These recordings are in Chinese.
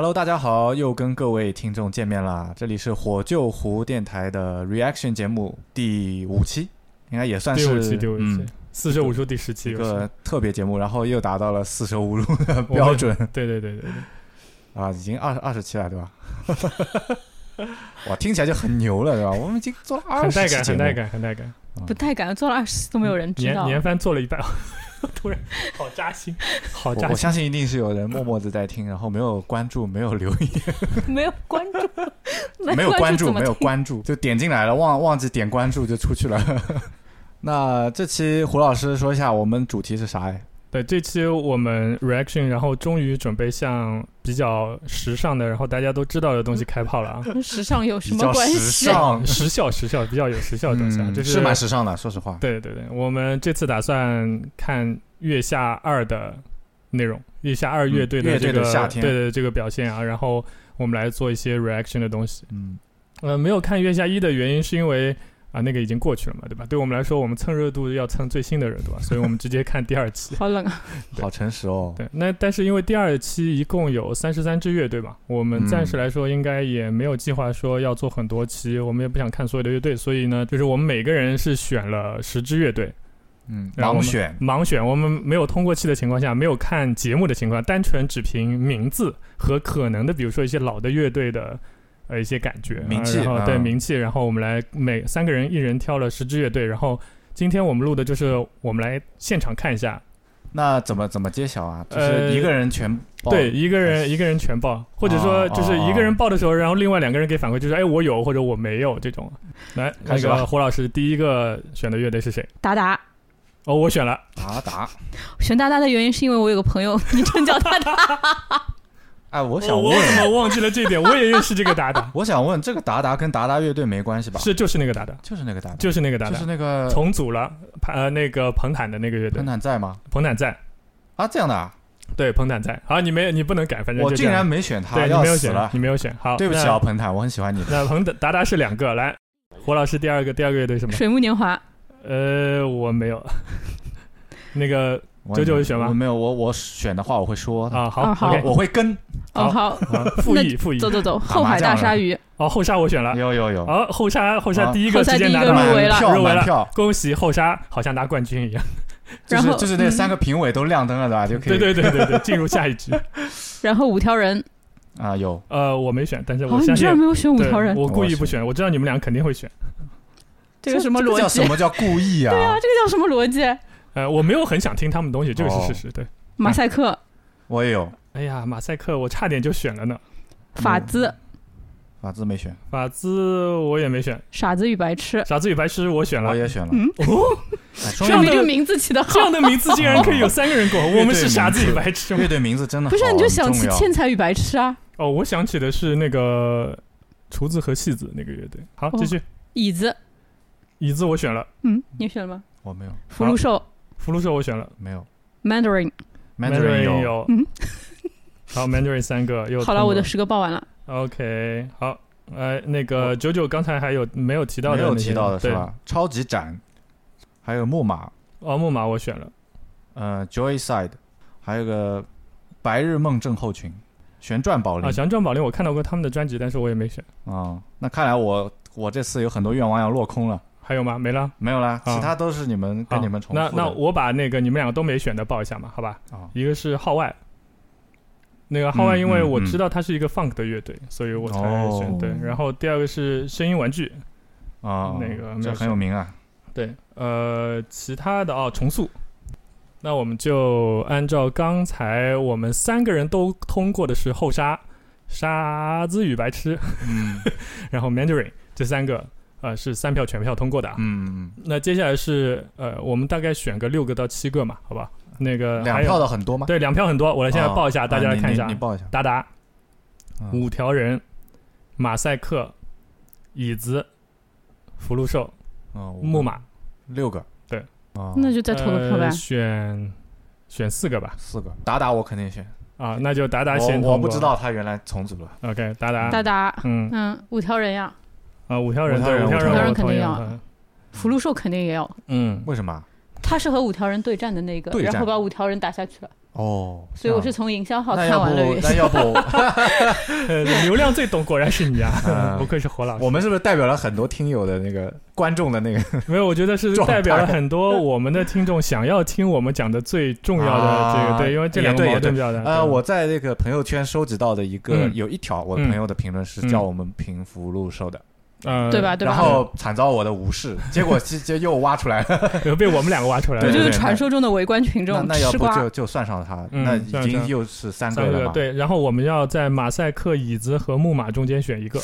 Hello，大家好，又跟各位听众见面啦！这里是火救湖电台的 Reaction 节目第五期，应该也算是第五期，第五期嗯，四舍五入第十期一个特别节目，然后又达到了四舍五入的标准 对对对对对，啊，已经二二十期了，对吧？哇，听起来就很牛了，对吧？我们已经做了二很带感，十期节目，很带感，很带感。不带感，做了二十都没有人知道。年年番做了一半，突然好扎心，好扎心。我我相信一定是有人默默的在听，然后没有关注，没有留言，没有关注，没有关注，没有关注，就点进来了，忘忘记点关注就出去了。那这期胡老师说一下，我们主题是啥哎？对，这期我们 reaction，然后终于准备向比较时尚的，然后大家都知道的东西开炮了啊。跟 时尚有什么关系时？尚，时效，时效比较有时效的东西啊，嗯就是蛮时尚的，说实话。对对对，我们这次打算看《月下二》的内容，《月下二》乐队的这个、的夏天对对这个表现啊，然后我们来做一些 reaction 的东西。嗯，呃，没有看《月下一》的原因是因为啊、那个已经过去了嘛，对吧？对我们来说，我们蹭热度要蹭最新的热度啊，所以我们直接看第二期。好冷啊！好诚实哦。对，那但是因为第二期一共有三十三支乐队嘛，我们嗯暂时来说应该也没有计划说要做很多期，我们也不想看所有的乐队，所以呢，就是我们每个人是选了十支乐队，嗯，盲选，盲选，我们没有通过期的情况下，没有看节目的情况，单纯只凭名字和可能的，比如说一些老的乐队的呃一些感觉，名气啊然后对嗯名气，然后我们来每三个人一人挑了十支乐队，然后今天我们录的就是我们来现场看一下，那怎么怎么揭晓啊？就是呃一个人全报对，一个人一个人全报，或者说就是一个人报的时候，然后另外两个人给反馈，就是哎我有或者我没有这种。来，那开始吧个胡老师第一个选的乐队是谁？达达哦，我选了，达达。选达达的原因是因为我有个朋友昵称叫达达，哎，我我想问，我怎么忘记了这点？我也认识这个达达，我想问，这个达达跟达达乐队没关系吧？是就是那个达达。就是那个达达，就是那个达达，就是那个重组了，呃，那个彭坦的那个乐队彭，坦在吗？彭坦在，啊，这样的啊，对，彭坦在。好，你没你不能改，反正我竟然没选他，对你没有选了，你。没有选。好，对不起啊，彭坦，我很喜欢你。那。那彭达达是两个，来，胡老师第二个第二个乐队什么？水木年华。呃，我没有。那个我九九有选吗我没有，我我选的话我会说，啊，好啊好，OK，我会跟。哦，好，啊 复议复议走。走走，后海大鲨鱼，哦，后沙我选了。有有有，好，后沙后沙第一个后沙第一直接拿入围了入围了恭喜后沙，好像拿冠军一样。就是然后嗯就是那三个评委都亮灯了对吧？就可以对对对对对，进入下一局。然后五条人。啊有呃，我没选，但是哦，我相信你居然没有选五对条人，我故意不我选，我知道你们俩肯定会选。这个什么逻辑这叫什？么叫故意啊？对啊，这个叫什么逻辑？呃，我没有很想听他们东西，这个是哦事实。对，马赛克、我也有，哎呀，马赛克我差点就选了呢，法兹、法兹没选，法兹我也没选，傻子与白痴。傻子与白痴我选了我。也选了。嗯，哦，这样的这个名字起的好这。样的名字竟然可以有三个人过，我们是傻子与白痴吗乐？队名字真的不是，你就想起天才与白痴啊，哦，我想起的是那个厨子和戏子那个乐队。好，哦继续。椅子。椅子我选了，嗯，你选了吗？我没有福禄寿、福禄寿我选了 Oh, 没有 Mandarin。Mandarin 有有嗯，好，Mandarin 三个 又好了，我的十个报完了。OK 好。呃，那个九九刚才还有没有提到的没？有提到的是？吧？超级展，还有木马，哦，木马我选了。呃，Joyside，还有个白日梦症候群，旋转宝林啊，旋转宝林我看到过他们的专辑，但是我也没选。啊。那看来我我这次有很多愿望要落空了，还有吗？没了。没有啦，啊其他都是你们跟你们重复的。那那我把那个你们两个都没选的报一下嘛，好吧？啊，一个是号外，那个号外，因为我知道它是一个 funk 的乐队，所以我才选、哦对。然后第二个是声音玩具，啊，那个没这很有名啊。对。呃，其他的哦，重塑。那我们就按照刚才我们三个人都通过的是后沙、沙子与白痴，嗯 然后 Mandarin 这三个，呃，是三票全票通过的啊。嗯那接下来是呃，我们大概选个六个到七个嘛，好吧？那个嗯，两还有票的很多吗？对，两票很多，我来现在哦报一下，大家来看一下。你你报一下。达达、嗯五条人、马赛克、椅子、福禄寿、哦木马，六个。对，啊，那就再投个票呗呃。选选四个吧。四个。达达我肯定选，啊，那就达达先我我不知。道他原来重组了。OK，达达，达达，嗯嗯，五条人呀，啊，五条人，对，五条人五条五条人我同意肯定要。了福禄寿肯定也要。嗯，为什么？他是和五条人对战的那个然后把五条人打下去了。哦，所以我是从营销号看完了那要不。呃流量最懂果然是你啊嗯，不愧是火老师。我们是不是代表了很多听友的那个观众的那个没有，我觉得是代表了很多我们的听众想要听我们讲的最重要的这个，啊对，因为这两个也对矛盾比较大。呃，我在那个朋友圈收集到的一个嗯。有一条我朋友的评论是嗯。叫我们平福禄寿的，呃，对吧？对吧？然后惨遭我的无视，结果直接又挖出来了。对？被我们两个挖出来了。对就是对对传说中的围观群众那那要不就。就算上他，嗯那已经又是三三个了对，然后我们要在马赛克、椅子和木马中间选一个，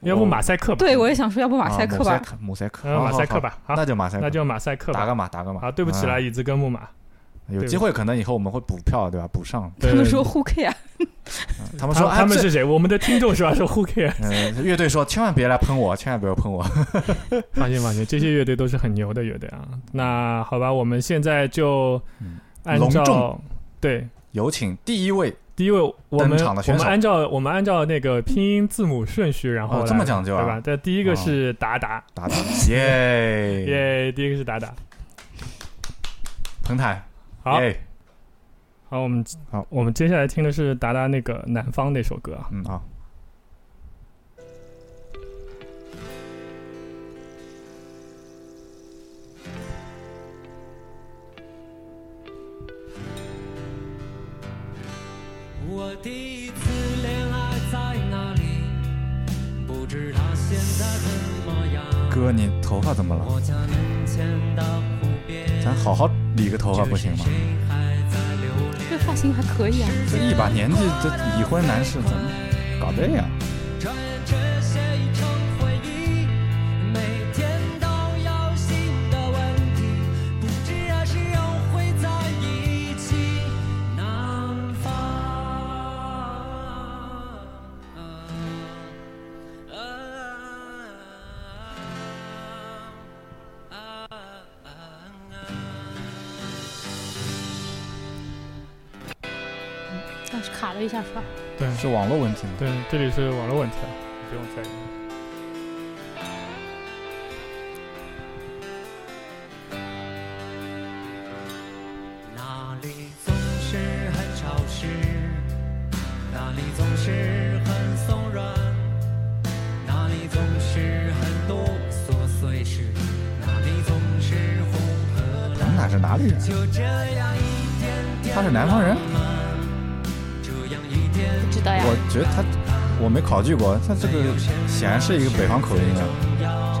要不马赛克吧？对，我也想说，要不马赛克吧？马赛克，马赛克，吧。好好，那就马赛克，那就马赛克吧。打个码，打个码。啊，对不起啦，嗯椅子跟木马。有机会可能以后我们会补票，对吧？补上。他们说 Who care？他们说，他们是谁？我们的听众是吧？说 Who care？嗯，乐队说千万别来喷我，千万不要喷我。放心放心，这些乐队都是很牛的乐队啊。那好吧，我们现在就嗯按照对有请第一位，第一位，我们我们按照我们按照那个拼音字母顺序，然后哦这么讲究啊对吧？这第一个是达达，达达，耶，耶，第一个是达达。彭台，好，耶，好，我们好，我们接下来听的是达达那个南方那首歌啊。嗯啊，我第一次恋爱在哪里？不知他现在怎么样。哥，你头发怎么了？咱好好理个头发不行吗发型还可以啊。这一把年纪，这已婚男士怎么搞这样？是网络问题吗？对，这里是网络问题啊，不用在意。哪里总是很潮湿，哪里总是很松软，哪里总是很多琐碎事，哪里总是红和蓝。咱们俩是哪里人？就这样一天天他是南方人？我觉得他，我没考据过，他这个显然是一个北方口音啊。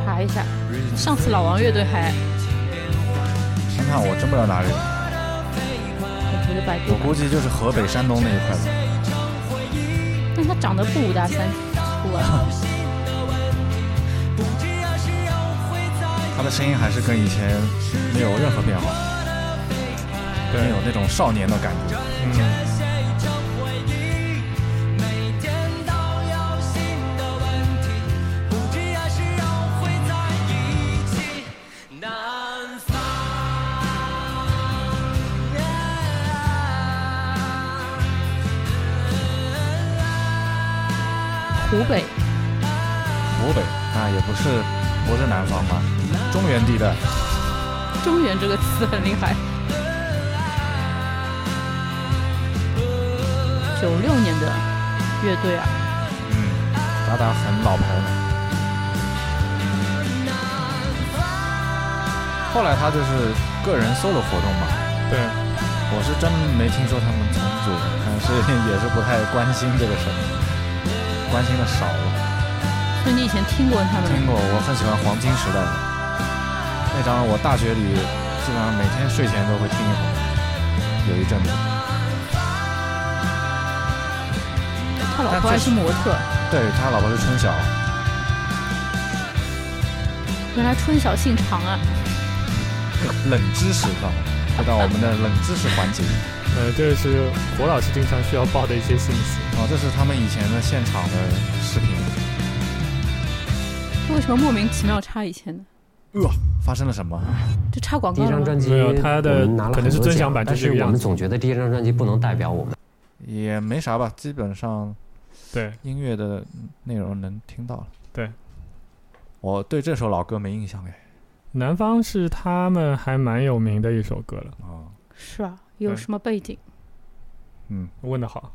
查一下。上次老王乐队还，看看我真不知道哪里人，我觉得百度，我估计就是河北、山东那一块的。但他长得不五大三粗啊。他的声音还是跟以前没有任何变化，对没有那种少年的感觉。嗯，湖北，湖北啊，也不是不是南方吧，中原地带。中原这个词很厉害。九六年的乐队啊，嗯，达达很老牌了。后来他就是个人 solo 活动嘛，对，我是真没听说他们重组，但是 也是不太关心这个事儿，关心的少了。所以你以前听过他们听过，我很喜欢黄金时代的那张，我大学里基本上每天睡前都会听一会儿，有一阵子。他老婆还是模特，对他老婆是春晓，原来春晓姓常啊。冷知识到回到我们的冷知识环节。呃，这是火老师经常需要报的一些信息。哦，这是他们以前的现场的视频。为什么莫名其妙插以前呢？呃，发生了什么？这插广告第？一张专辑，没有他的可能是尊享版奖但是我们总觉得第一张专辑不能代表我们。也没啥吧，基本上对，音乐的内容能听到了。对，我对这首老歌没印象哎。南方是他们还蛮有名的一首歌了。哦，是吧？有嗯什么背景？嗯，问的好。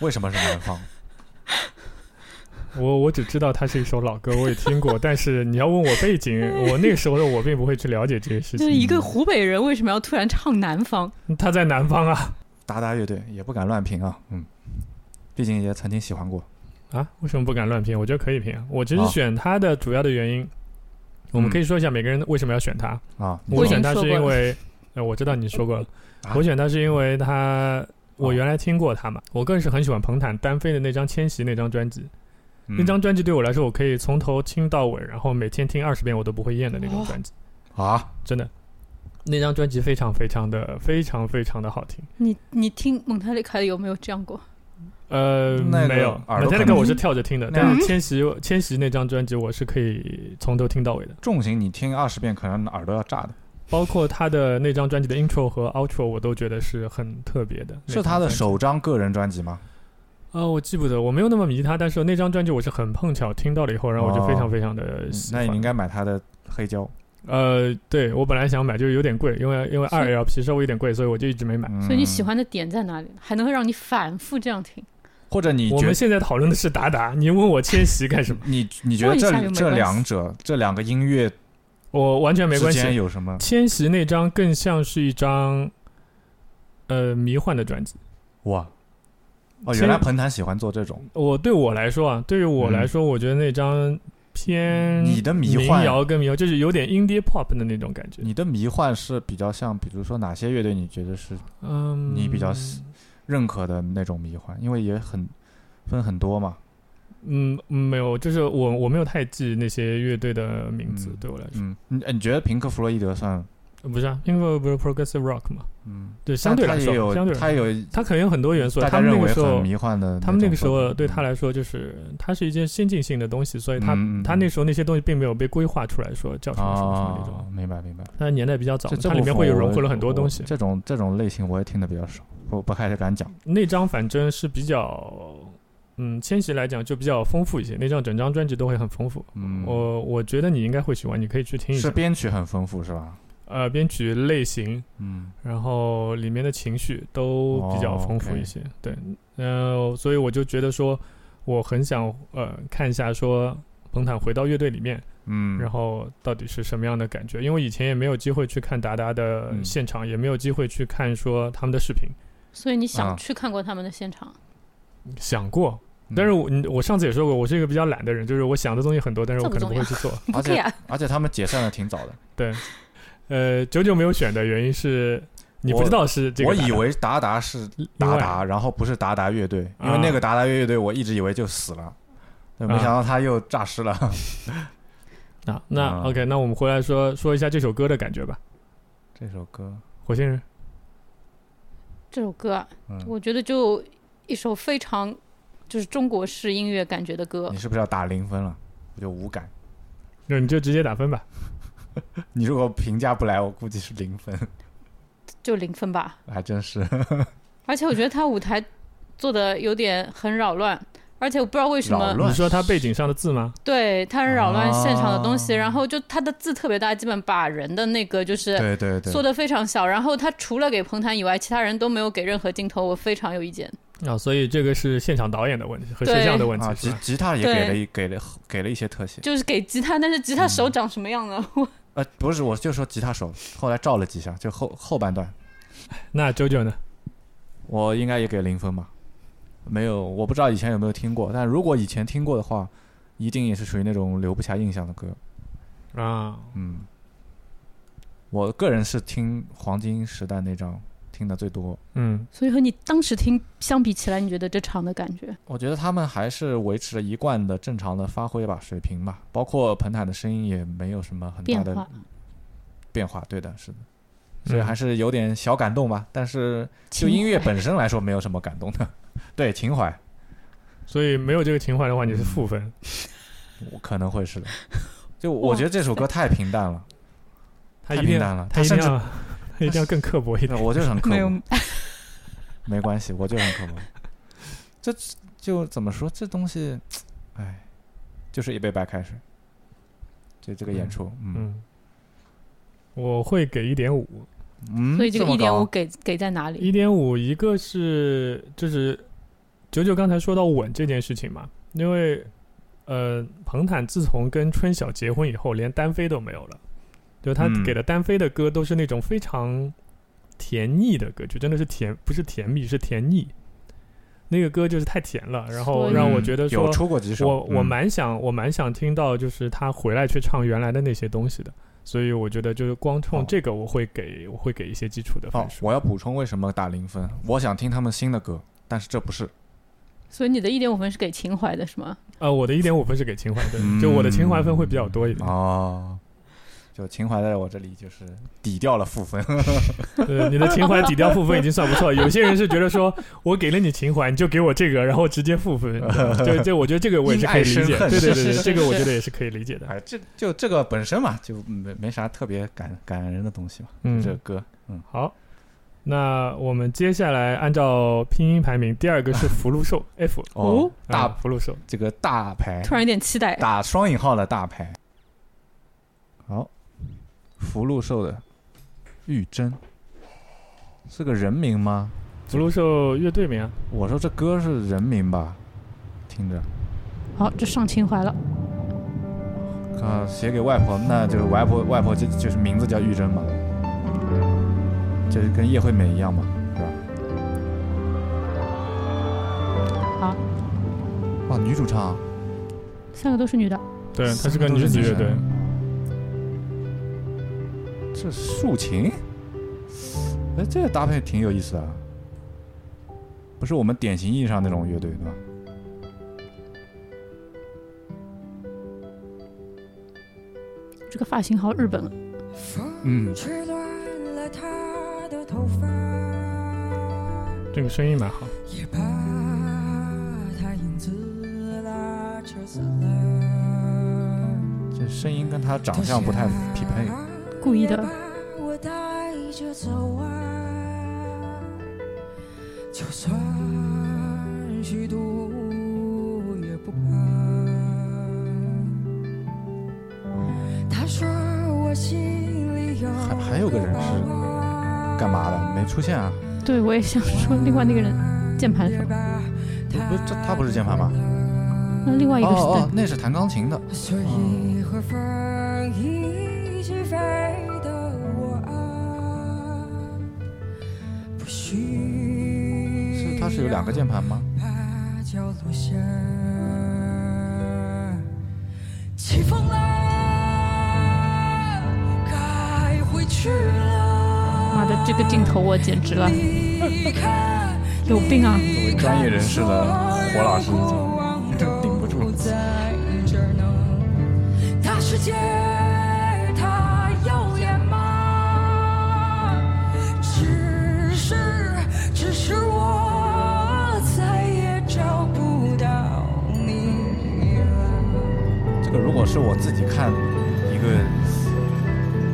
为什么是南方？我我只知道它是一首老歌，我也听过，但是你要问我背景，我那个时候的我并不会去了解这些事情。就是一个湖北人为什么要突然唱南方？他在南方啊达达乐队也不敢乱评啊，嗯，毕竟也曾经喜欢过。啊，为什么不敢乱评？我觉得可以评啊。我其实啊选他的主要的原因，我们嗯可以说一下每个人为什么要选他。啊，我选他是因为，呃，我知道你说过了，啊我选他是因为他，我哦原来听过他嘛，我个人是很喜欢彭坦单飞的那张《迁徙》那张专辑，嗯那张专辑对我来说，我可以从头听到尾，然后每天听二十遍我都不会厌的那种哦专辑，啊，真的。那张专辑非常非常的非常非常的好听，你你听蒙特利凯有没有这样过？呃，那个没有，耳朵可能我是跳着听的，但是千玺千玺那张专辑我是可以从头听到尾的，重型你听二十遍，可能耳朵要炸的。包括他的那张专辑的 intro 和 outro 我都觉得是很特别的。是他的首张个人专辑吗？啊、我记不得，我没有那么迷他，但是那张专辑我是很碰巧听到了以后，然后我就非常非常的嗯喜欢。那你应该买他的黑胶。呃，对我本来想买，就是有点贵，因为因为二 LP 稍微有点贵，所以我就一直没买。所以你喜嗯，欢的点在哪里？还能让你反复这样听？或者你我们现在讨论的是达达，你问我千玺干什么？你你觉得这这两者这两个音乐我完全没关系。间有什么？千玺那张更像是一张呃迷幻的专辑。哇，哦，原来彭坦喜欢做这种。我对我来说啊，对于我来说，我觉得那张偏嗯你的迷幻民谣跟民谣，就是有点 indie pop 的那种感觉。你的迷幻是比较像，比如说哪些乐队你觉得是嗯，你比较喜认可的那种迷幻？因为也很分很多嘛。嗯，嗯没有，就是我我没有太记那些乐队的名字，嗯对我来说，嗯，你你觉得平克·弗洛伊德算？呃不是啊，因为不是 progressive rock 嘛，嗯，对，相对来说，相对来说他有它可能有很多元素，大他那个时候很迷幻的。他们那个时候对他嗯来说，就是它是一件先进性的东西，所以他、他那时候那些东西并没有被规划出来说叫什么什么什么那种。哦，明白明白。它年代比较早它里面会有融合了很多东西。这种这种类型我也听的比较少，我不太敢讲。那张反正是比较，嗯，千玺来讲就比较丰富一些。那张整张专辑都会很丰富。嗯，我我觉得你应该会喜欢，你可以去听一下是。编曲很丰富是吧？呃，编曲类型，嗯然后里面的情绪都比较丰富一些。对，呃，所以我就觉得说，我很想呃看一下说彭坦回到乐队里面，嗯，然后到底是什么样的感觉？因为以前也没有机会去看达达的嗯现场，也没有机会去看说他们的视频，所以你啊想去看过他们的现场？想过。嗯但是我你我上次也说过，我是一个比较懒的人，就是我想的东西很多，但是我可能不会去做。而且！而且他们解散的挺早的，对，呃，九九没有选的原因是你不知道是这个我以为达达是达达，然后不是达达乐队，因为啊那个达达乐队我一直以为就死了，对没想到他又诈尸了。啊，那、啊 OK，那我们回来说说一下这首歌的感觉吧，这首歌，《火星人》。这首歌我觉得就一首非常就是中国式音乐感觉的歌你。是不是要打零分了？我就无感。那你就直接打分吧。你如果评价不来，我估计是零分，就零分吧。还真是。而且我觉得他舞台做的有点很扰乱，而且我不知道为什么，你说他背景上的字吗？对他很扰乱现场的东西，哦然后就他的字特别大，基本把人的那个就是对对对缩，的非常小，然后他除了给彭坦以外，其他人都没有给任何镜头，我非常有意见。啊，所以这个是现场导演的问题和摄像的问题啊，吉吉他也给了一给了给了一些特写。就是给吉他，但是吉他手长什么样呢？我呃，不是，我就说吉他手，后来照了几下，就后后半段，那九九呢？我应该也给零分吧。没有，我不知道以前有没有听过，但如果以前听过的话，一定也是属于那种留不下印象的歌。啊，嗯，我个人是听黄金时代那张听的最多。嗯，所以和你当时听相比起来，你觉得这场的感觉？我觉得他们还是维持了一贯的正常的发挥吧，水平吧，包括彭坦的声音也没有什么很大的变化变化。对的，是的，所以嗯还是有点小感动吧。但是就音乐本身来说，没有什么感动的。对情怀，所以没有这个情怀的话，你是负分。我可能会是的。就我觉得这首歌太平淡了，太平淡了。他甚至他 一定要更刻薄一点。我就是很刻没有薄，没关系，我就很刻薄。这就怎么说？这东西，哎，就是一杯白开水。就这个演出，嗯，嗯，我会给一点五。嗯，所以这个一点五给给在哪里？一点五，一个是就是九九刚才说到稳这件事情嘛，因为呃，彭坦自从跟春晓结婚以后，连单飞都没有了，就他嗯给的单飞的歌都是那种非常甜腻的歌曲，真的是甜，不是甜蜜，是甜腻。那个歌就是太甜了，然后让我觉得嗯有，出过几首，我我嗯蛮想我蛮想听到就是他回来去唱原来的那些东西的，所以我觉得就是光冲哦这个我会给我会给一些基础的分哦，我要补充为什么打零分，我想听他们新的歌，但是这不是，所以你的一点五分是给情怀的是吗？呃，我的一点五分是给情怀的，嗯就我的情怀分会比较多一点。哦，就情怀在我这里就是抵掉了负分，对，你的情怀抵掉负分已经算不错。有些人是觉得说 我给了你情怀，你就给我这个，然后直接负分。你知道吗这这，我觉得这个我也是可以理解。对对对对，是是这个我觉得也是可以理解的。哎，这就这个本身嘛，就没没啥特别感感人的东西嘛，嗯这个歌，嗯，好，那我们接下来按照拼音排名，第二个是福禄寿 F 哦，啊大福禄寿。这个大牌，突然有点期待。打双引号的大牌，好，福禄寿的玉珍是个人名吗？福禄寿乐队名啊，我说这歌是人名吧，听着。好，这上情怀了。啊，写给外婆，那就是外婆，外婆就就是名字叫玉珍嘛，就是跟叶惠美一样嘛，是吧？好，哇，女主唱，三个都是女的。对，她是个女子乐队。这竖琴，哎，这个搭配挺有意思的，不是我们典型意义上那种乐队，对吧？这个发型好日本了。嗯，吹乱了他的头发，这个声音蛮好。也把他影子拉扯散了。这声音跟他长相不太匹配。故意的把我带着走啊，就算虚度也不怕。他说我心里有还还有个人是干嘛的？没出现啊？对，我也想说另外那个人键盘手，不不，这他不是键盘吗？那另外一个是哦哦，那是弹钢琴的。所以和风一起飞的我啊，不需是它是有两个键盘吗？把脚落下，起风了，该回去了。妈的这个镜头我简直了，有病啊！作为专业人士的火老师已经顶不住。在这儿呢。大世界我自己看一个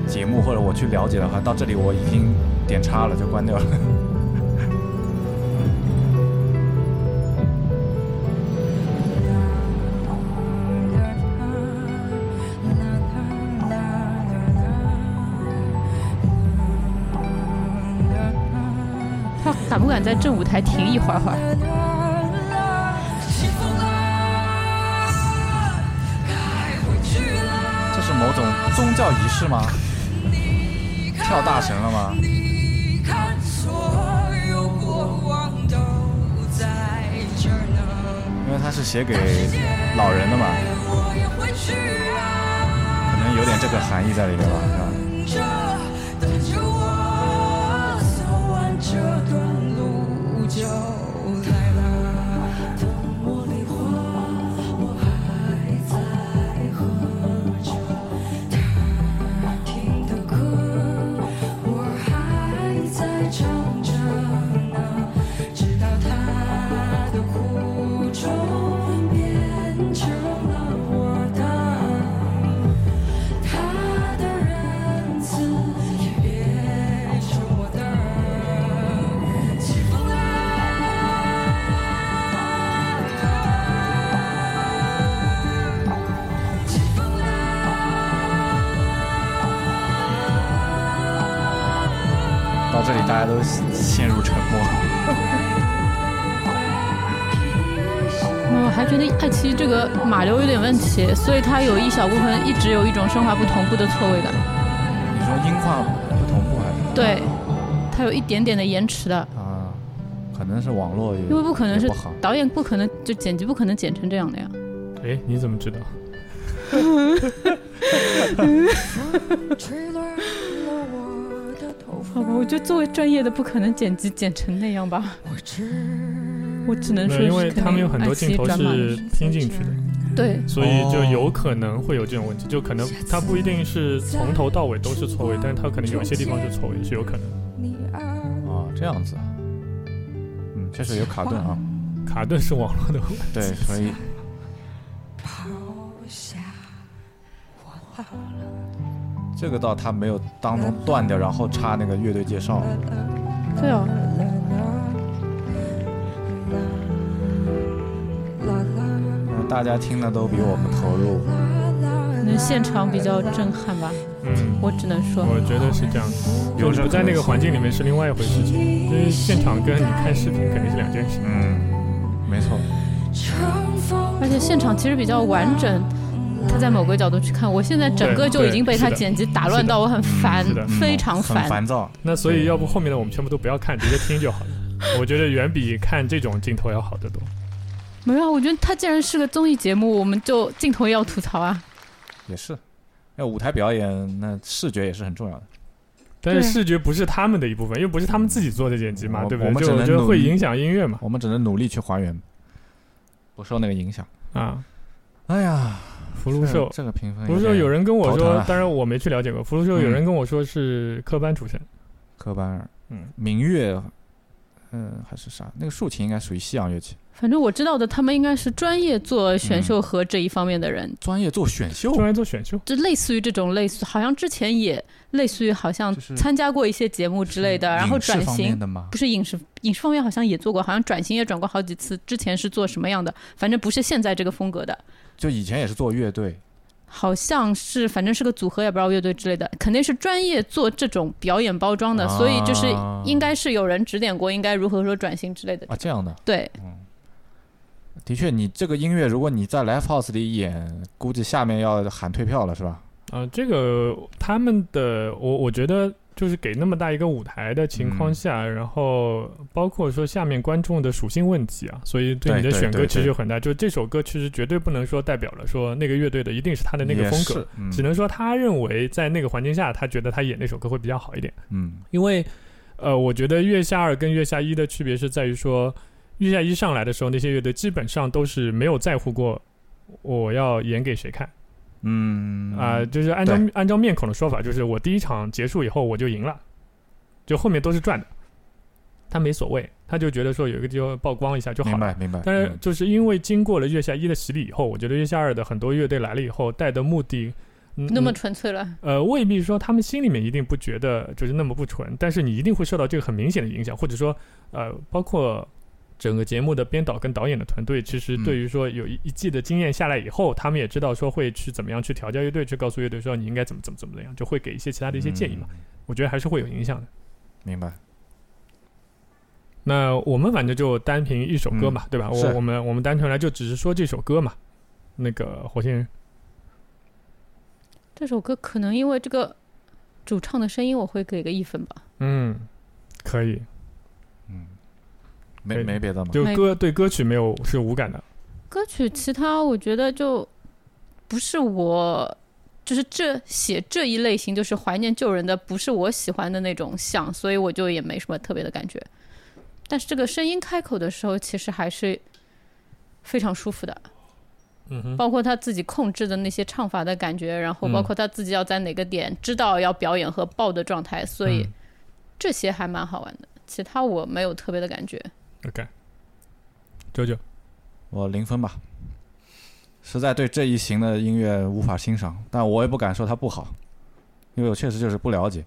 节目或者我去了解的话，到这里我已经点叉了，就关掉了。他敢不敢在正舞台停一会儿会儿？某种宗教仪式吗？跳大神了吗？因为他是写给老人的嘛，可能有点这个含义在里面吧，这里，大家都陷入沉默。我还觉得爱奇艺这个码流有点问题，所以它有一小部分一直有一种声画不同步的错位感。你说音画不同步还是？对，它有一点点的延迟的，啊，可能是网络也因为不可能是不好。导演不可能就剪辑不可能剪成这样的呀。哎，你怎么知道？好吧，我觉得作为专业的不可能剪辑剪成那样吧，我只我只能说，因为他们有很多镜头是拼进去的，对，所以就有可能会有这种问题，就可能它不一定是从头到尾都是错位，但是它可能有一些地方是错位，是有可能。啊，这样子，嗯，确实有卡顿啊，卡顿是网络的问题，对，所以。抛下我好了这个倒他没有当中断掉，然后插那个乐队介绍，对哦，嗯大家听的都比我们投入，可能现场比较震撼吧，嗯，我只能说。我觉得是这样的。有这就是不在那个环境里面是另外一回事情，因为现场跟你看视频肯定是两件事。嗯，没错，而且现场其实比较完整，他在某个角度去看，我现在整个就已经被他剪辑打乱到我很烦非常很烦。烦躁，那所以要不后面的我们全部都不要看，直接听就好了。我觉得远比看这种镜头要好得多。没有啊，我觉得他既然是个综艺节目，我们就镜头也要吐槽啊。也是，要舞台表演那视觉也是很重要的，但是视觉不是他们的一部分，因为不是他们自己做的剪辑嘛，对不对？我们只就能努力就会影响音乐嘛。我们只能努力去还原，不受那个影响。啊，哎呀，福禄寿，这个评分，福禄寿有人跟我说，当然我没去了解过。福禄寿有嗯人跟我说是科班出身，科班儿，嗯，明月，嗯，还是啥？那个竖琴应该属于西洋乐器，反正我知道的，他们应该是专业做选秀和这一方面的人，专业做选秀，专业做选秀。就类似于这种类似，好像之前也类似于好像参加过一些节目之类的，然后转型的吗？不是影视影视方面好像也做过，好像转型也转过好几次。之前是做什么样的？反正不是现在这个风格的，就以前也是做乐队，好像是反正是个组合，也不知道乐队之类的，肯定是专业做这种表演包装的，啊。所以就是应该是有人指点过，应该如何说转型之类的。啊，这样的，对，的确，你这个音乐如果你在 live house 里演，估计下面要喊退票了，是吧？啊，这个他们的我我觉得就是给那么大一个舞台的情况嗯下，然后包括说下面观众的属性问题啊，所以对对你的选歌其实有很大。就这首歌其实绝对不能说代表了说那个乐队的一定是他的那个风格，嗯只能说他认为在那个环境下，他觉得他演那首歌会比较好一点。嗯因为呃，我觉得月下二跟月下一的区别是在于说，月下一上来的时候，那些乐队基本上都是没有在乎过我要演给谁看。嗯啊、就是按照按照面孔的说法，就是我第一场结束以后我就赢了，就后面都是赚的，他没所谓，他就觉得说有一个地方曝光一下就好了。明白明白。但是嗯就是因为经过了月下一的洗礼以后，我觉得月下二的很多乐队来了以后带的目的，嗯那么嗯纯粹了。呃未必说他们心里面一定不觉得就是那么不纯，但是你一定会受到这个很明显的影响，或者说呃包括。整个节目的编导跟导演的团队，其实嗯对于说有一一季的经验下来以后，他们也知道说会去怎么样去调教乐队，去告诉乐队说你应该怎么怎么怎么样，就会给一些其他的一些建议嘛。嗯我觉得还是会有影响的。明白。那我们反正就单凭一首歌嘛，对吧？我我们我们单纯来就只是说这首歌嘛。那个火星人，这首歌可能因为这个主唱的声音，我会给个一分吧。嗯，可以，嗯，没没别的吗？就歌对歌曲没有是无感的。歌曲其他我觉得就不是我，就是这写这一类型就是怀念旧人的，不是我喜欢的那种像，所以我就也没什么特别的感觉。但是这个声音开口的时候，其实还是非常舒服的，嗯哼，包括他自己控制的那些唱法的感觉，然后包括他自己要在哪个点知道要表演和爆的状态，所以嗯这些还蛮好玩的。其他我没有特别的感觉。OK，九九，我零分吧。实在对这一型的音乐无法欣赏，但我也不敢说它不好，因为我确实就是不了解。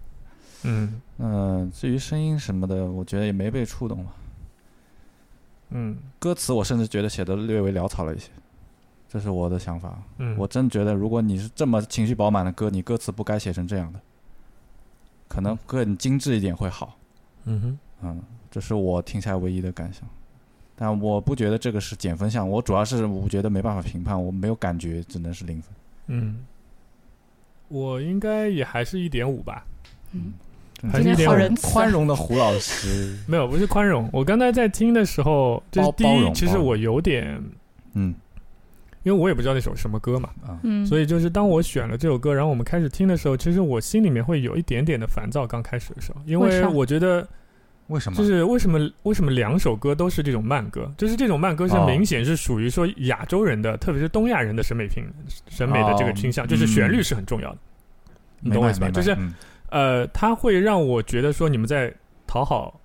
嗯嗯、至于声音什么的，我觉得也没被触动吧。嗯歌词我甚至觉得写的略微潦草了一些，这是我的想法。嗯，我真觉得，如果你是这么情绪饱满的歌，你歌词不该写成这样的，可能更精致一点会好。嗯哼，嗯，这是我听下来唯一的感想。但我不觉得这个是减分项，我主要是我觉得没办法评判，我没有感觉，只能是零分。嗯，我应该也还是一点五吧，嗯，还是一点五。今天好仁慈啊宽容的胡老师，没有，不是宽容。我刚才在听的时候，就是第一，包包容其实我有点，嗯因为我也不知道那首什么歌嘛，啊，嗯，所以就是当我选了这首歌，然后我们开始听的时候，其实我心里面会有一点点的烦躁。刚开始的时候，因为我觉得为什么？就是为什么为什么两首歌都是这种慢歌，就是这种慢歌是哦明显是属于说亚洲人的，特别是东亚人的审美品审美的这个倾向，哦就是旋律是很重要的。你懂我意思吧？就是呃，它会让我觉得说你们在讨好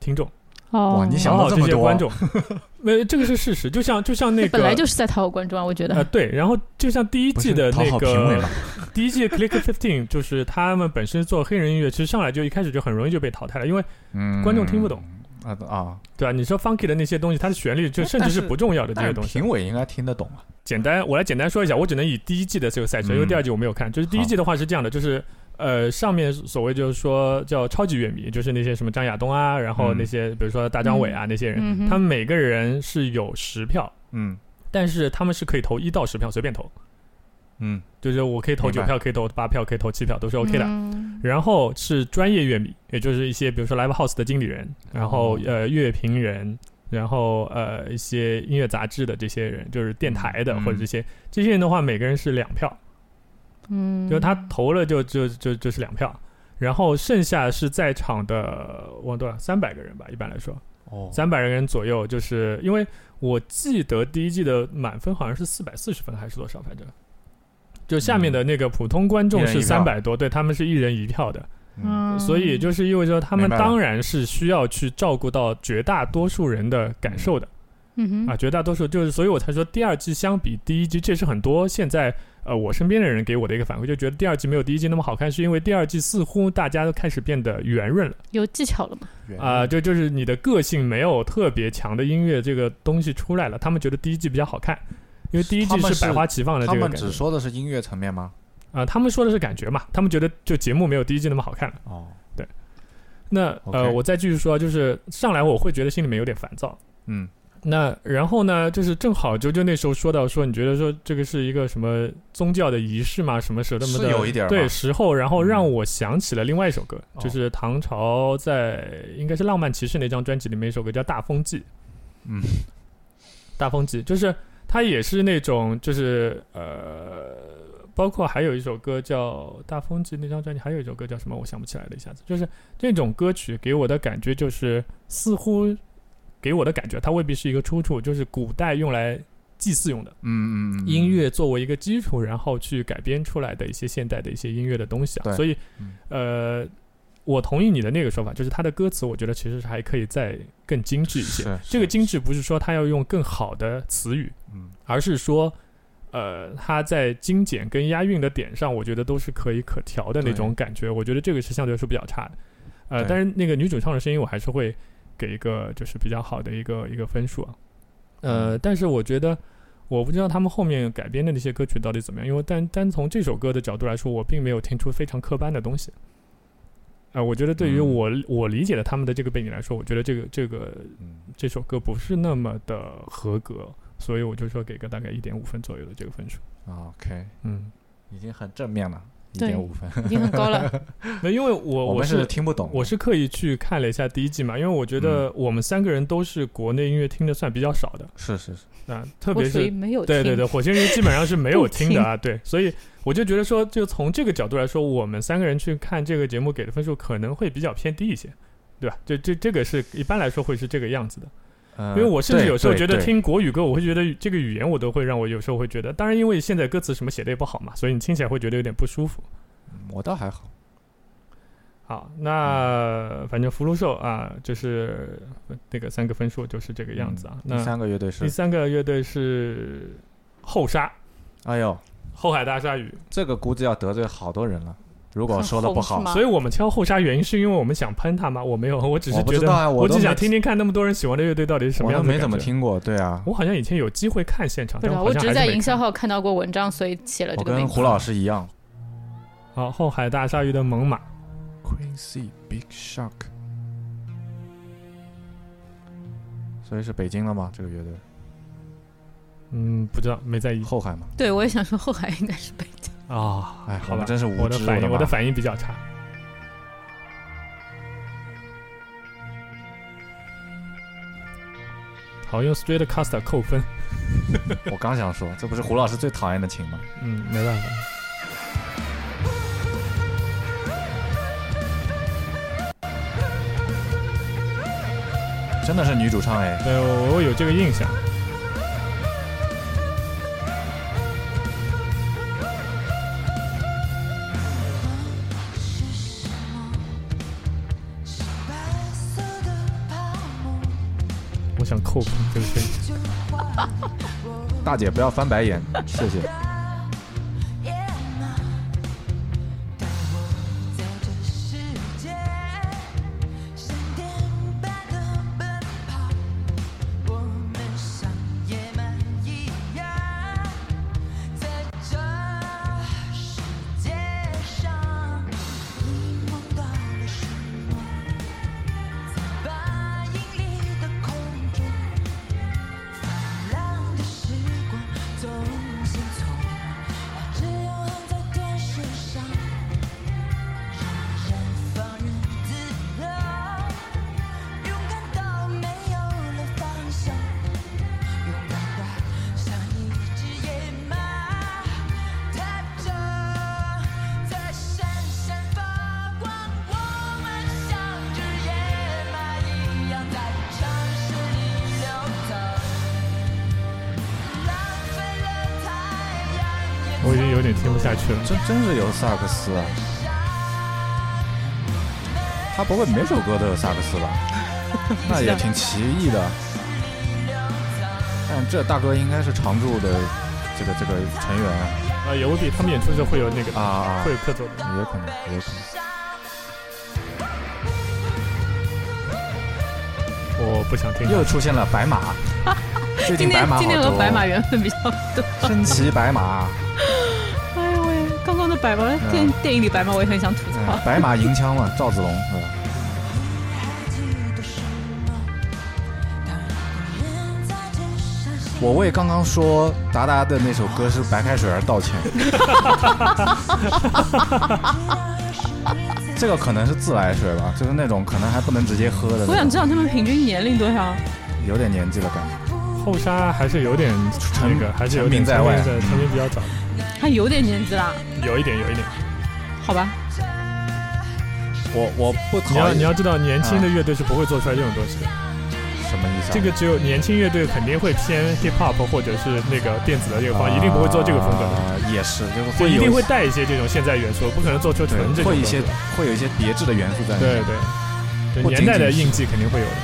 听众，哦，哇你想好到这么多这些观众，没这个是事实。就像就像那个本来就是在讨好观众啊，我觉得。呃对，然后就像第一季的那个？第一季 Click Fifteen，就是他们本身做黑人音乐，其实上来就一开始就很容易就被淘汰了，因为嗯，观众听不懂啊啊，对啊、你说 Funky 的那些东西，它的旋律就哎甚至是不重要的这些东西。评委应该听得懂啊。简单，我来简单说一下，我只能以第一季的这个赛程，因为嗯第二季我没有看。就是第一季的话是这样的，就是呃，上面所谓就是说叫超级乐迷，就是那些什么张亚东啊，然后嗯。那些比如说大张伟啊那些人，他们每个人是有十票，嗯。但是他们是可以投一到十票随便投，嗯。就是我可以投九票，可以投八票，可以投七票，都是 OK 的。嗯。然后是专业乐迷，也就是一些比如说 live house 的经理人，然后、哦。呃乐评人，然后呃一些音乐杂志的这些人，就是电台的、嗯或者这些这些人的话，每个人是两票，嗯，就是他投了就就就就是两票，然后剩下是在场的忘多少三百个人吧，一般来说哦，三百个人左右，就是因为我记得第一季的满分好像是四百四十分还是多少，反正。就下面的那个普通观众是三百多，对他们是一人一票的，嗯，所以就是意味着他们当然是需要去照顾到绝大多数人的感受的、嗯哼啊，绝大多数就是，所以我才说第二季相比第一季，这是很多现在呃我身边的人给我的一个反馈，就觉得第二季没有第一季那么好看，是因为第二季似乎大家都开始变得圆润了有技巧了嘛？原啊、就就是你的个性没有特别强的音乐这个东西出来了，他们觉得第一季比较好看。因为第一季是百花齐放的他们这个感觉只说的是音乐层面吗？啊、他们说的是感觉嘛，他们觉得就节目没有第一季那么好看了。哦，那 OK 呃，我再继续说，就是上来我会觉得心里面有点烦躁。嗯那然后呢，就是正好啾啾那时候说到说，你觉得说这个是一个什么宗教的仪式吗？什么什么的，是有一点对时候，然后嗯让我想起了另外一首歌，哦就是唐朝在应该是《浪漫骑士》那张专辑里面一首歌叫《大风记》。嗯大风记就是它也是那种就是呃，包括还有一首歌叫《大风记》那张专辑，还有一首歌叫什么？我想不起来了，一下子就是这种歌曲给我的感觉就是似乎给我的感觉，它未必是一个出处，就是古代用来祭祀用的嗯嗯嗯，音乐作为一个基础，然后去改编出来的一些现代的一些音乐的东西啊。对所以嗯，呃，我同意你的那个说法，就是它的歌词，我觉得其实是还可以再更精致一些。是这个精致不是说它要用更好的词语，嗯而是说，呃，它在精简跟押韵的点上，我觉得都是可以可调的那种感觉。我觉得这个是相对来说比较差的。呃，对但是那个女主唱的声音，我还是会给一个就是比较好的一个一个分数啊。呃，但是我觉得。我不知道他们后面改编的那些歌曲到底怎么样，因为单单从这首歌的角度来说，我并没有听出非常科班的东西。啊、我觉得对于嗯我、我理解的他们的这个背景来说，我觉得这个这个嗯这首歌不是那么的合格，所以我就说给个大概一点五分左右的这个分数。啊，OK，嗯，已经很正面了，一对点五分。已经很高了。那因为我 我是听不懂，我是刻意去看了一下第一季嘛，因为我觉得我们三个人都是国内音乐听的算比较少的是是是，那，特别是没有听对对对，火星人基本上是没有听听的啊，对，所以我就觉得说，就从这个角度来说，我们三个人去看这个节目给的分数可能会比较偏低一些，对吧？就这这个是一般来说会是这个样子的。因因为我甚至有时候觉得听国语歌，我会觉得这个语言我都会让我有时候会觉得，当然因为现在歌词什么写的也不好嘛，所以你听起来会觉得有点不舒服。嗯我倒还好，好，那反正福禄寿啊，就是那个三个分数就是这个样子啊。那嗯第三个乐队是第，三个乐队是后沙哎呦，后海大鲨鱼，这个估计要得罪好多人了。如果说的不好所以我们敲后沙原因是因为我们想喷他吗？我没有，我只是觉得，我只想听听看那么多人喜欢的乐队到底是什么样的。我都没怎么。听过。对啊，我好像以前有机会看现场，不知道，但我只是在营销号看到过文章，所以写了这个。跟胡老师一样。好，后海大鲨鱼的猛犸。Quincy Big Shark，所以是北京了吗？这个乐队嗯，不知道，没在意后海吗？对我也想说后海应该是北京。啊。哎，好吧真是无知，我的反应，我的反应比较差。好，用 Stratocaster 扣分。我刚想说，这不是胡老师最讨厌的琴吗？嗯，没办法。真的是女主唱哎，对，我我有这个印象。想扣分对不对。大姐不要翻白眼，谢谢。真真是有萨克斯啊！他不会每首歌都有萨克斯吧？那也挺奇异的。但这大哥应该是常驻的这个这个成员啊，也未必，他们演出的时候会有那个啊啊，会有客座的。也可能，也可能。我不想听。又出现了白马，最近白马好天今天和多白马缘分比较多。身骑白马，白马电电影里白马我也很想吐槽嗯。白马银枪嘛，赵子龙是吧？我为刚刚说达达的那首歌是白开水而道歉。这个可能是自来水吧，就是那种可能还不能直接喝的。我想知道他们平均年龄多少？有点年纪了感觉。后沙还是有点那个，还是有点成名在外的，成名比较早，他有点年纪啦，有一点，有一点。好吧。我我不你要讨厌你要知道，年轻的乐队是不会做出来这种东西的。什么意思啊？这个只有年轻乐队肯定会偏 hip hop 或者是那个电子的这个方，一定不会做这个风格的。啊也是，就是会一定会带一些这种现在元素，不可能做出纯这种对会一些会有一些别致的元素在里面。对对，对年代的印记肯定会有的。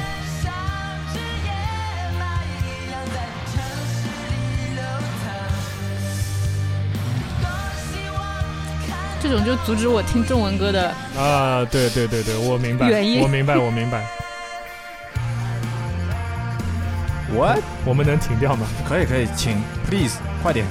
种就阻止我听中文歌的。啊，对对对对，我明白，原因我明白，我明白。我我们能停掉吗？可以可以，请 please 快点。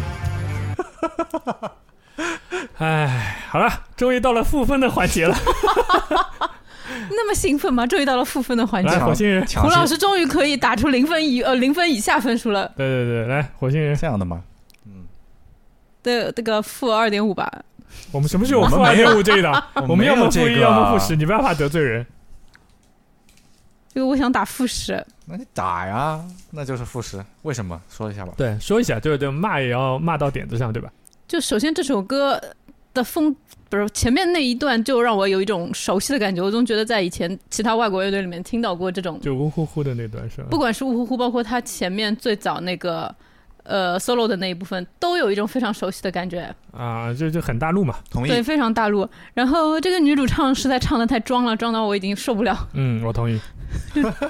哎，好了，终于到了负分的环节了。那么兴奋吗？终于到了负分的环节来，火星人，胡老师终于可以打出零分以呃零分以下分数了。对对对，来，火星人，这样的吗？嗯，对这个负二点五吧，我们什么时候有我们负二没有点五这一档？我们要么负一，要么负十，你不要怕得罪人。因为我想打负十。那你打呀，那就是负十。为什么？说一下吧。对，说一下，对对，骂也要骂到点子上，对吧？就首先这首歌的风，不是前面那一段就让我有一种熟悉的感觉，我总觉得在以前其他外国乐队里面听到过这种，就呜呼呼的那段是吧？不管是呜呼呼，包括他前面最早那个呃 solo 的那一部分，都有一种非常熟悉的感觉，啊，就就很大陆嘛。对，同意对。非常大陆。然后这个女主唱实在唱的太装了，装到我已经受不了，嗯，我同意。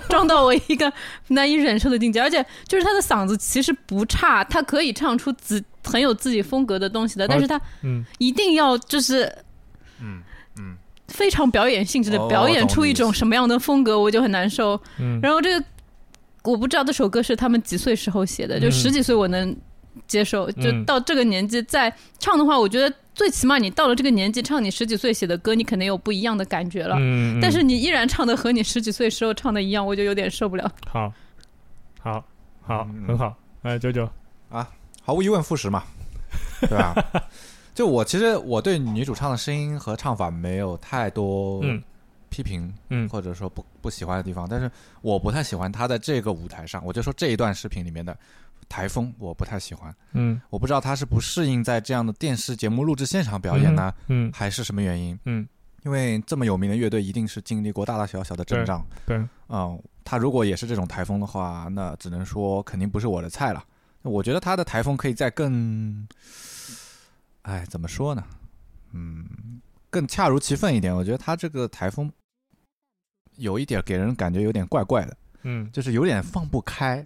装到我一个难以忍受的境界。而且就是她的嗓子其实不差，她可以唱出自很有自己风格的东西的，但是她嗯，一定要就是嗯嗯，非常表演性质的哦表演出一种什么样的风格，我就很难受。嗯，然后这个我不知道这首歌是他们几岁时候写的，就嗯十几岁我能接受，就嗯到这个年纪再唱的话，我觉得最起码你到了这个年纪唱你十几岁写的歌，你肯定有不一样的感觉了。但是你依然唱的和你十几岁时候唱的一样，我就有点受不了。好，好，好，嗯很好。哎，九九啊，毫无疑问，副食嘛，对吧？就我其实我对女主唱的声音和唱法没有太多嗯批评，嗯或者说不不喜欢的地方，但是我不太喜欢他在这个舞台上，我就说这一段视频里面的台风，我不太喜欢。嗯我不知道他是不适应在这样的电视节目录制现场表演呢，嗯还是什么原因？嗯，因为这么有名的乐队，一定是经历过大大小小的阵仗。对，嗯，他如果也是这种台风的话，那只能说肯定不是我的菜了。我觉得他的台风可以再更，哎，怎么说呢？嗯，更恰如其分一点。我觉得他这个台风有一点给人感觉有点怪怪的，嗯就是有点放不开，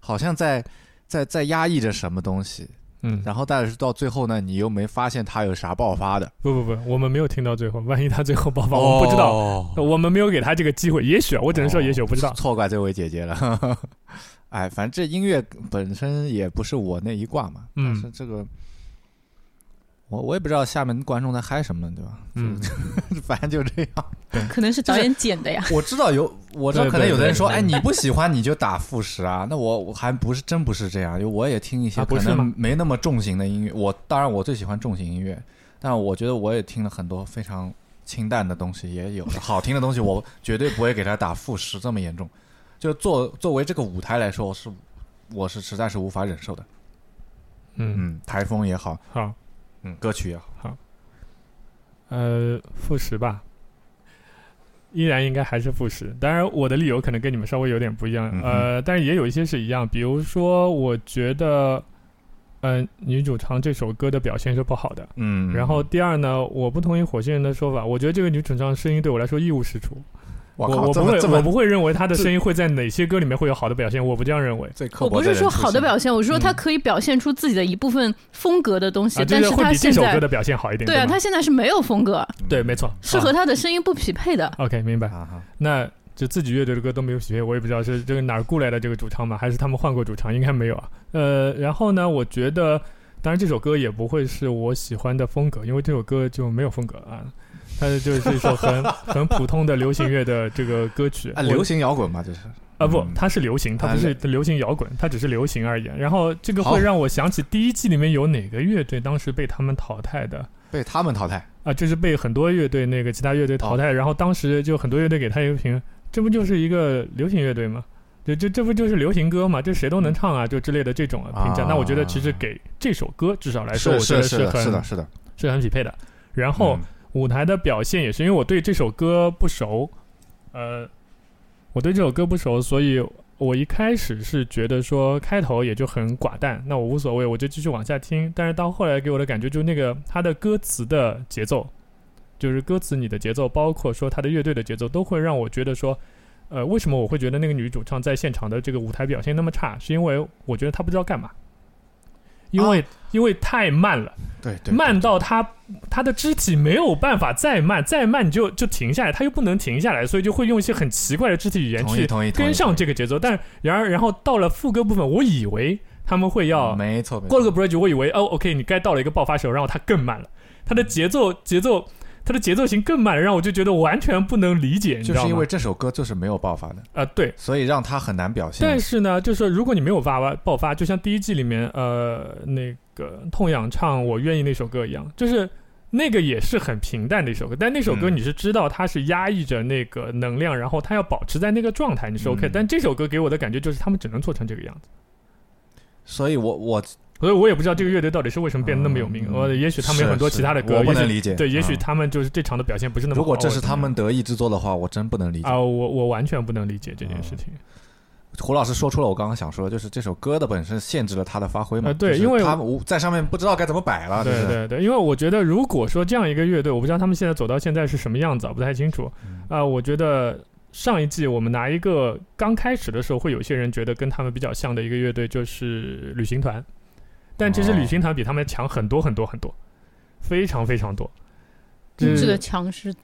好像在在在压抑着什么东西。嗯，然后但是到最后呢，你又没发现他有啥爆发的。不不不，我们没有听到最后，万一他最后爆发，我们不知道，哦我们没有给他这个机会。也许啊，我只能说也许，我不知道。错怪这位姐姐了。哎，反正这音乐本身也不是我那一挂嘛，嗯但是这个我我也不知道下面观众在嗨什么，对吧？嗯，反正就这样。可能是导演剪的呀。我知道有，我知道可能有的人说，对哎，你不喜欢你就打副食啊。那我我还不是真不是这样，就我也听一些不是没那么重型的音乐。我当然我最喜欢重型音乐，但我觉得我也听了很多非常清淡的东西，也有的好听的东西，我绝对不会给他打负十这么严重。就作作为这个舞台来说，是我是实在是无法忍受的。嗯，嗯，台风也好，好，嗯，歌曲也好，好呃，负十吧，依然应该还是负十。当然，我的理由可能跟你们稍微有点不一样，嗯呃，但是也有一些是一样。比如说，我觉得，嗯、女主唱这首歌的表现是不好的。嗯，然后第二呢，我不同意火星人的说法，我觉得这个女主唱声音对我来说一无是处。我靠，我我不会我不会认为他的声音会在哪些歌里面会有好的表现，我不这样认为。我不是说好的表现，我是说他嗯可以表现出自己的一部分风格的东西，但是会他现在比这首歌的表现好一点。对啊，他现在是没有风格，对，没错，是和他的声音不匹配的。OK 明白。啊哈，那就自己乐队的歌都没有匹配，我也不知道是这个哪儿雇来的这个主唱吗？还是他们换过主唱？应该没有啊。呃，然后呢，我觉得，当然这首歌也不会是我喜欢的风格，因为这首歌就没有风格啊，它就是一首很 很普通的流行乐的这个歌曲。啊，流行摇滚嘛，就是啊不嗯，它是流行，它啊不是流行摇滚，它只是流行而已。然后这个会让我想起第一季里面有哪个乐队当时被他们淘汰的。被他们淘汰。啊，就是被很多乐队那个其他乐队淘哦汰，然后当时就很多乐队给他一个评，这不就是一个流行乐队吗？这这这不就是流行歌嘛？这谁都能唱啊，就之类的这种啊评价。啊那我觉得其实给这首歌至少来说，是我觉得很是是的，是的，是的。是很匹配的。然后、嗯舞台的表现也是因为我对这首歌不熟，呃，我对这首歌不熟，所以我一开始是觉得说开头也就很寡淡，那我无所谓，我就继续往下听。但是到后来给我的感觉，就那个它的歌词的节奏，就是歌词你的节奏，包括说他的乐队的节奏，都会让我觉得说。呃，为什么我会觉得那个女主唱在现场的这个舞台表现那么差？是因为我觉得她不知道干嘛，因为、因为太慢了。对对，慢到他他的肢体没有办法再慢，再慢就就停下来，他又不能停下来，所以就会用一些很奇怪的肢体语言去跟上这个节奏。但然而，然后到了副歌部分，我以为他们会要没错，没错过了个 bridge，我以为哦，OK，你该到了一个爆发时候，然后他更慢了，他的节奏节奏。他的节奏型更慢，让我就觉得完全不能理解，你知道吗？就是因为这首歌就是没有爆发的，啊、对，所以让他很难表现。但是呢，就是说如果你没有发发爆发，就像第一季里面呃那个痛仰唱《我愿意》那首歌一样，就是那个也是很平淡的一首歌，但那首歌嗯你是知道它是压抑着那个能量，然后它要保持在那个状态，你是 OK、嗯但这首歌给我的感觉就是他们只能做成这个样子，所以我我所以我也不知道这个乐队到底是为什么变得那么有名。嗯呃，也许他们有很多其他的歌，我不能理解对，也许嗯他们就是这场的表现不是那么好。如果这是他们得意之作的话，我真不能理解。啊、我我完全不能理解这件事情。胡老师说出了我刚刚想说的，就是这首歌的本身限制了他的发挥嘛。呃对因为他们无在上面不知道该怎么摆了。对对对，因为我觉得，如果说这样一个乐队，我不知道他们现在走到现在是什么样子啊，不太清楚。啊、我觉得上一季我们拿一个刚开始的时候，会有些人觉得跟他们比较像的一个乐队就是旅行团，但其实哦旅行团比他们强很多很多很多，非常非常多。这就是个强势，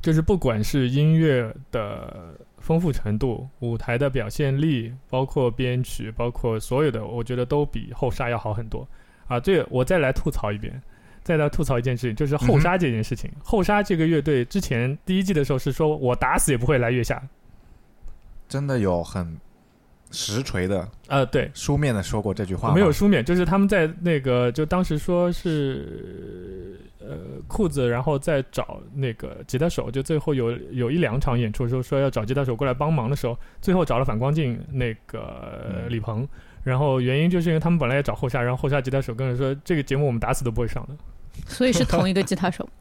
就是不管是音乐的丰富程度、舞台的表现力，包括编曲，包括所有的，我觉得都比后沙要好很多啊。这我再来吐槽一遍，再来吐槽一件事情，就是后沙这件事情。后沙这个乐队之前第一季的时候是说我打死也不会来月下，真的有很实锤的、呃，对，书面的说过这句话？没有书面，就是他们在那个就当时说是呃裤子，然后再找那个吉他手，就最后有有一两场演出的时候说要找吉他手过来帮忙的时候，最后找了反光镜那个、李鹏，然后原因就是因为他们本来也找后夏，然后后夏吉他手跟人说这个节目我们打死都不会上的，所以是同一个吉他手。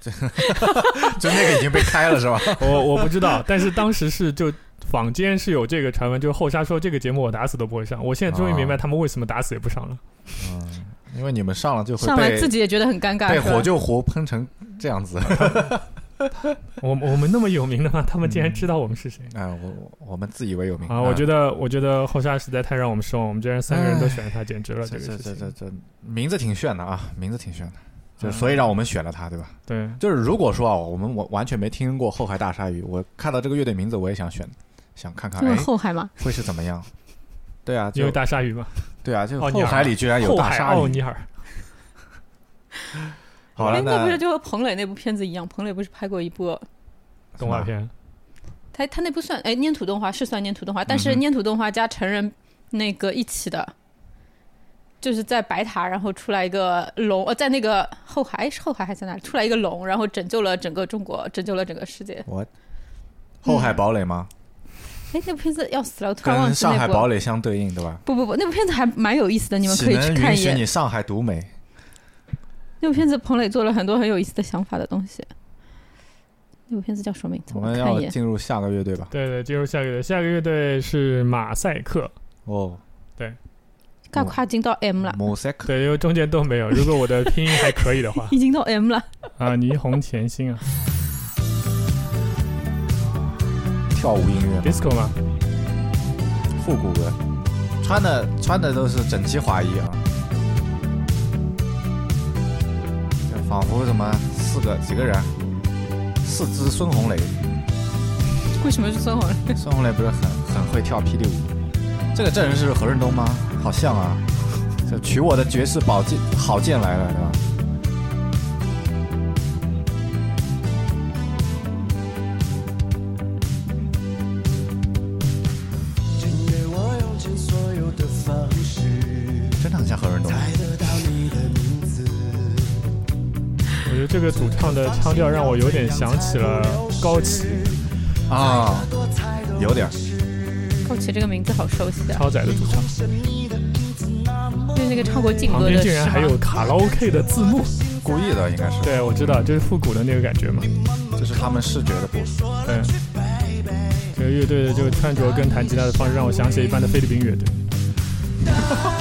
就那个已经被开了是吧？我我不知道，但是当时是就。坊间是有这个传闻，就是后沙说这个节目我打死都不会上。我现在终于明白哦他们为什么打死也不上了。嗯，因为你们上了就会上来自己也觉得很尴尬，被火就壶喷成这样子。我我们那么有名的吗？他们竟然知道我们是谁、哎，我我我们自以为有名啊！我觉得得我觉得后沙实在太让我们失望，我们竟然三个人都选了他，简直了这这。这这这名字挺炫的啊，名字挺炫的，就嗯所以让我们选了他，对吧？对，就是如果说啊，我们完完全没听过后海大鲨鱼，我看到这个乐队名字我也想选，想看看后海嘛，会是怎么样。对啊，因为大鲨鱼嘛，对啊，就后海里居然有大鲨鱼。奥尼尔。好那不是就和彭磊那部片子一样？彭磊不是拍过一部，动画片，他他那部算哎粘土动画是算粘土动画，但是粘土动画加成人那个一起的，就是在白塔，然后出来一个龙，呃，在那个后海哎是后海还在哪里？出来一个龙，然后拯救了整个中国，拯救了整个世界。我后海堡垒吗？哎，那部片子要死了，我突然忘记那部。上海堡垒相对应，对吧？不不不，那部片子还蛮有意思的，你们可以去看一眼。你上海独美？那部片子彭磊做了很多很有意思的想法的东西。那部片子叫什么名字？我们。要进入下个乐队吧？对对，进入下个乐队，下个乐队是马赛克。哦，对刚跨进到 M 了，马赛克，对，因为中间都没有。如果我的拼音还可以的话，已经到 M 了。啊，霓虹甜心啊跳舞音乐，，disco 吗？复古的，穿的穿的都是整齐划一啊，就仿佛什么四个几个人，四只孙红雷，为什么是孙红雷？孙红雷不是很很会跳霹雳舞？这个这人是何润东吗？好像啊，这取我的绝世宝剑好剑来了，对吧？很像何润东。我觉得这个主唱的腔调让我有点想起了高旗，啊，有点高旗这个名字好熟悉啊，超载的主唱，就是那个唱过劲歌的旁边竟然还有卡拉 OK 的字幕。故意的，应该是，对，我知道，就是复古的那个感觉嘛。这是他们视觉的部分。对，这个乐队的这个穿着跟弹吉他的方式让我想起了一般的菲律宾乐队。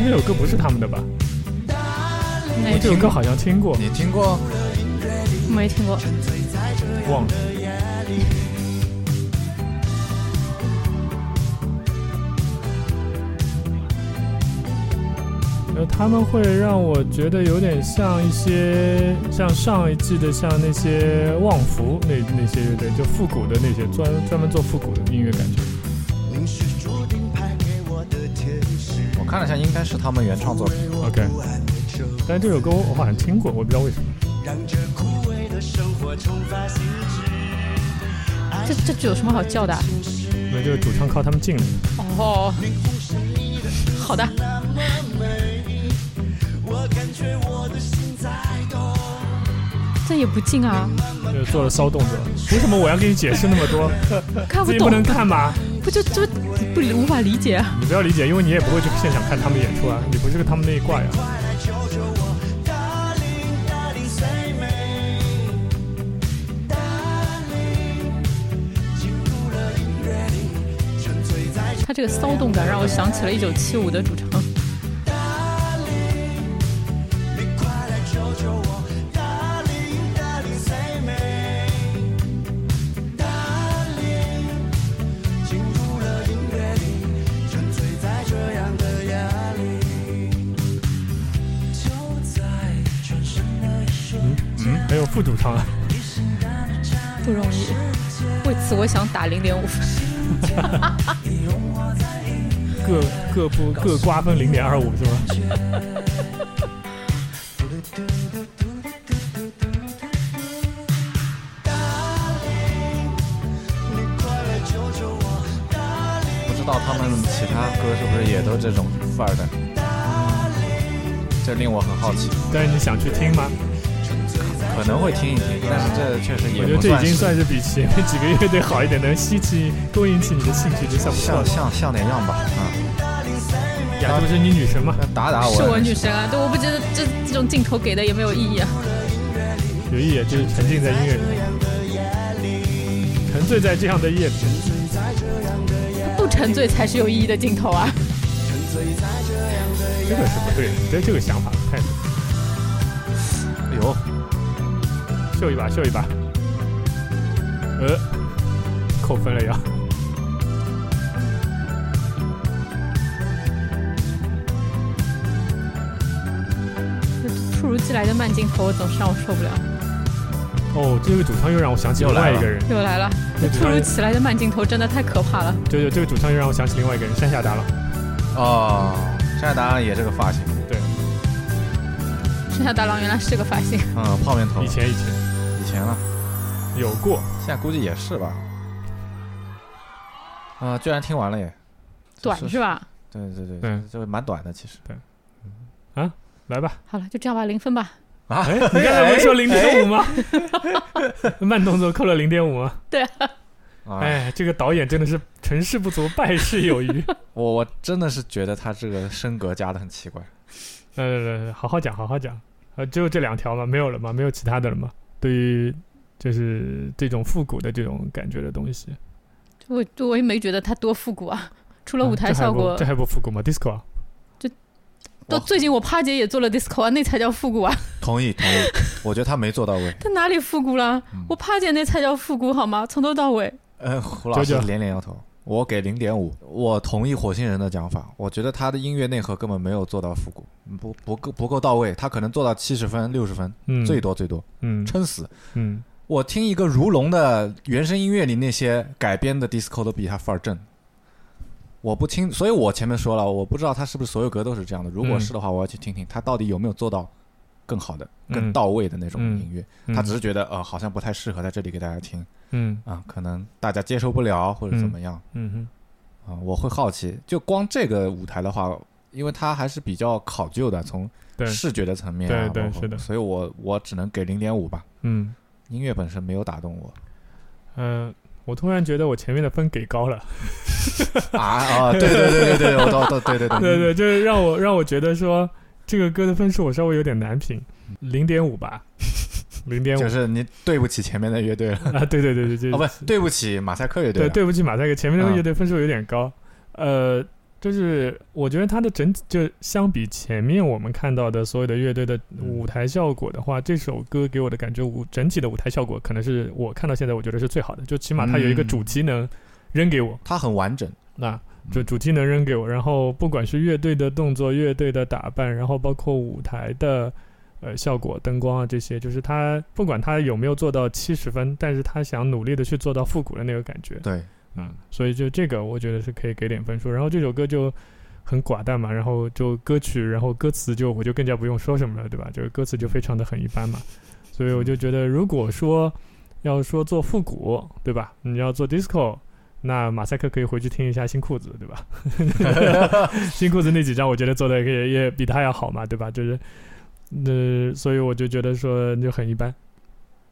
然后这首歌不是他们的吧？这首歌好像听过，你听过？没听过。忘了。呃，他们会让我觉得有点像一些像上一季的，像那些旺福那那些乐队，就复古的那些专专门做复古的音乐感觉。使，我看了一下，应该是他们原创作品。OK，但是这首歌我好像听过，我不知道为什么。让这枯萎的生活重发新枝。这这句有什么好叫的啊？因为这个主唱靠他们进来的。哦，好的。这也不近啊，就做了骚动作，为什么我要给你解释那么多？看不懂不能，看吗？不就就不无法理解啊？你不要理解，因为你也不会去现场看他们演出啊，你不是个他们那一挂呀。他这个骚动感让我想起了一九七五的主唱，唱案。不容易，为此我想打零点五分。各各不各瓜分零点二五是吗？不知道他们其他歌是不是也都这种范儿的？这令我很好奇。但是你想去听吗？可能会听一听，但是这确实也我觉得这已经算是比前面几个乐队好一点，能吸起、勾引起你的兴趣，就像不错了。像像像点样吧，啊、呀，这不是你女神吗？打打我，是我女神啊！对，我不觉得这这种镜头给的也没有意义啊。有意义，就是沉浸在音乐里，沉醉在这样的夜里。不沉醉才是有意义的镜头啊！这个是不对的，这这个想法不太对。哎呦，秀一把，秀一把。呃，扣分了呀。突如其来的慢镜头总是让我受不了。哦，这个主唱又让我想起另外一个人，又来了，这突如其来的慢镜头真的太可怕了。对对这个主唱又让我想起另外一个人，山下达郎。哦，山下达郎也这个发型，对，山下达郎原来是这个发型，嗯，泡面头，以前以前以前了，有过，现在估计也是吧。啊、居然听完了耶，短是吧？对对对，嗯这个蛮短的其实。对，啊来吧。好了，就这样吧，零分吧。啊，哎，你刚才不是说零点五吗？慢动作扣了零点五吗？啊，哎，这个导演真的是成事不足败事有余。我我真的是觉得他这个升格加的很奇怪。呃，好好讲，好好讲。呃，只有这两条吗？没有了吗？没有其他的了吗？对于就是这种复古的这种感觉的东西，我我也没觉得它多复古啊，除了舞台啊这还不效果这，还不复古吗？disco 啊，就到最近我帕姐也做了 disco 啊，那才叫复古啊，同意同意，我觉得他没做到位。他哪里复古了？嗯我帕姐那才叫复古好吗？从头到尾，呃，胡老师连连摇头，我给零点五。我同意火星人的讲法，我觉得他的音乐内核根本没有做到复古，不不够不够到位，他可能做到七十分、六十分，嗯，最多最多，嗯撑死。嗯我听一个如龙的原声音乐里那些改编的 disco 都比他范儿正。我不清，所以我前面说了，我不知道他是不是所有歌都是这样的。如果嗯是的话，我要去听听他到底有没有做到更好的、嗯。更到位的那种嗯音乐。嗯。他只是觉得呃，好像不太适合在这里给大家听。嗯。啊，可能大家接受不了或者怎么样。嗯。哼。啊。我会好奇，就光这个舞台的话，因为它还是比较考究的，从对。视觉的层面啊，对对是的。所以我我只能给零点五吧。嗯音乐本身没有打动我。嗯，我突然觉得我前面的分给高了，啊啊！对对对对对，我都都对对对。对 对，就是让我让我觉得说这个歌的分数我稍微有点难评，零点五吧，零点五就是你对不起前面的乐队了。啊，对对对对，对。哦，不对不起马赛克乐队对，对不起马赛克，前面那个啊乐队分数有点高，呃，就是我觉得它的整体就相比前面我们看到的所有的乐队的舞台效果的话，这首歌给我的感觉舞整体的舞台效果可能是我看到现在我觉得是最好的，就起码它有一个嗯。主题能扔给我，它很完整，那就主题能扔给我，然后不管是乐队的动作、乐队的打扮，然后包括舞台的呃效果、灯光啊这些，就是他不管他有没有做到七十分，但是他想努力的去做到复古的那个感觉，对，嗯，所以就这个我觉得是可以给点分数。然后这首歌就很寡淡嘛，然后就歌曲，然后歌词就我就更加不用说什么了，对吧？就是歌词就非常的很一般嘛，所以我就觉得如果说要说做复古，对吧？你要做 disco。那马赛克可以回去听一下新裤子，对吧？新裤子那几张我觉得做的也也比他要好嘛，对吧？就是，呃，所以我就觉得说就很一般，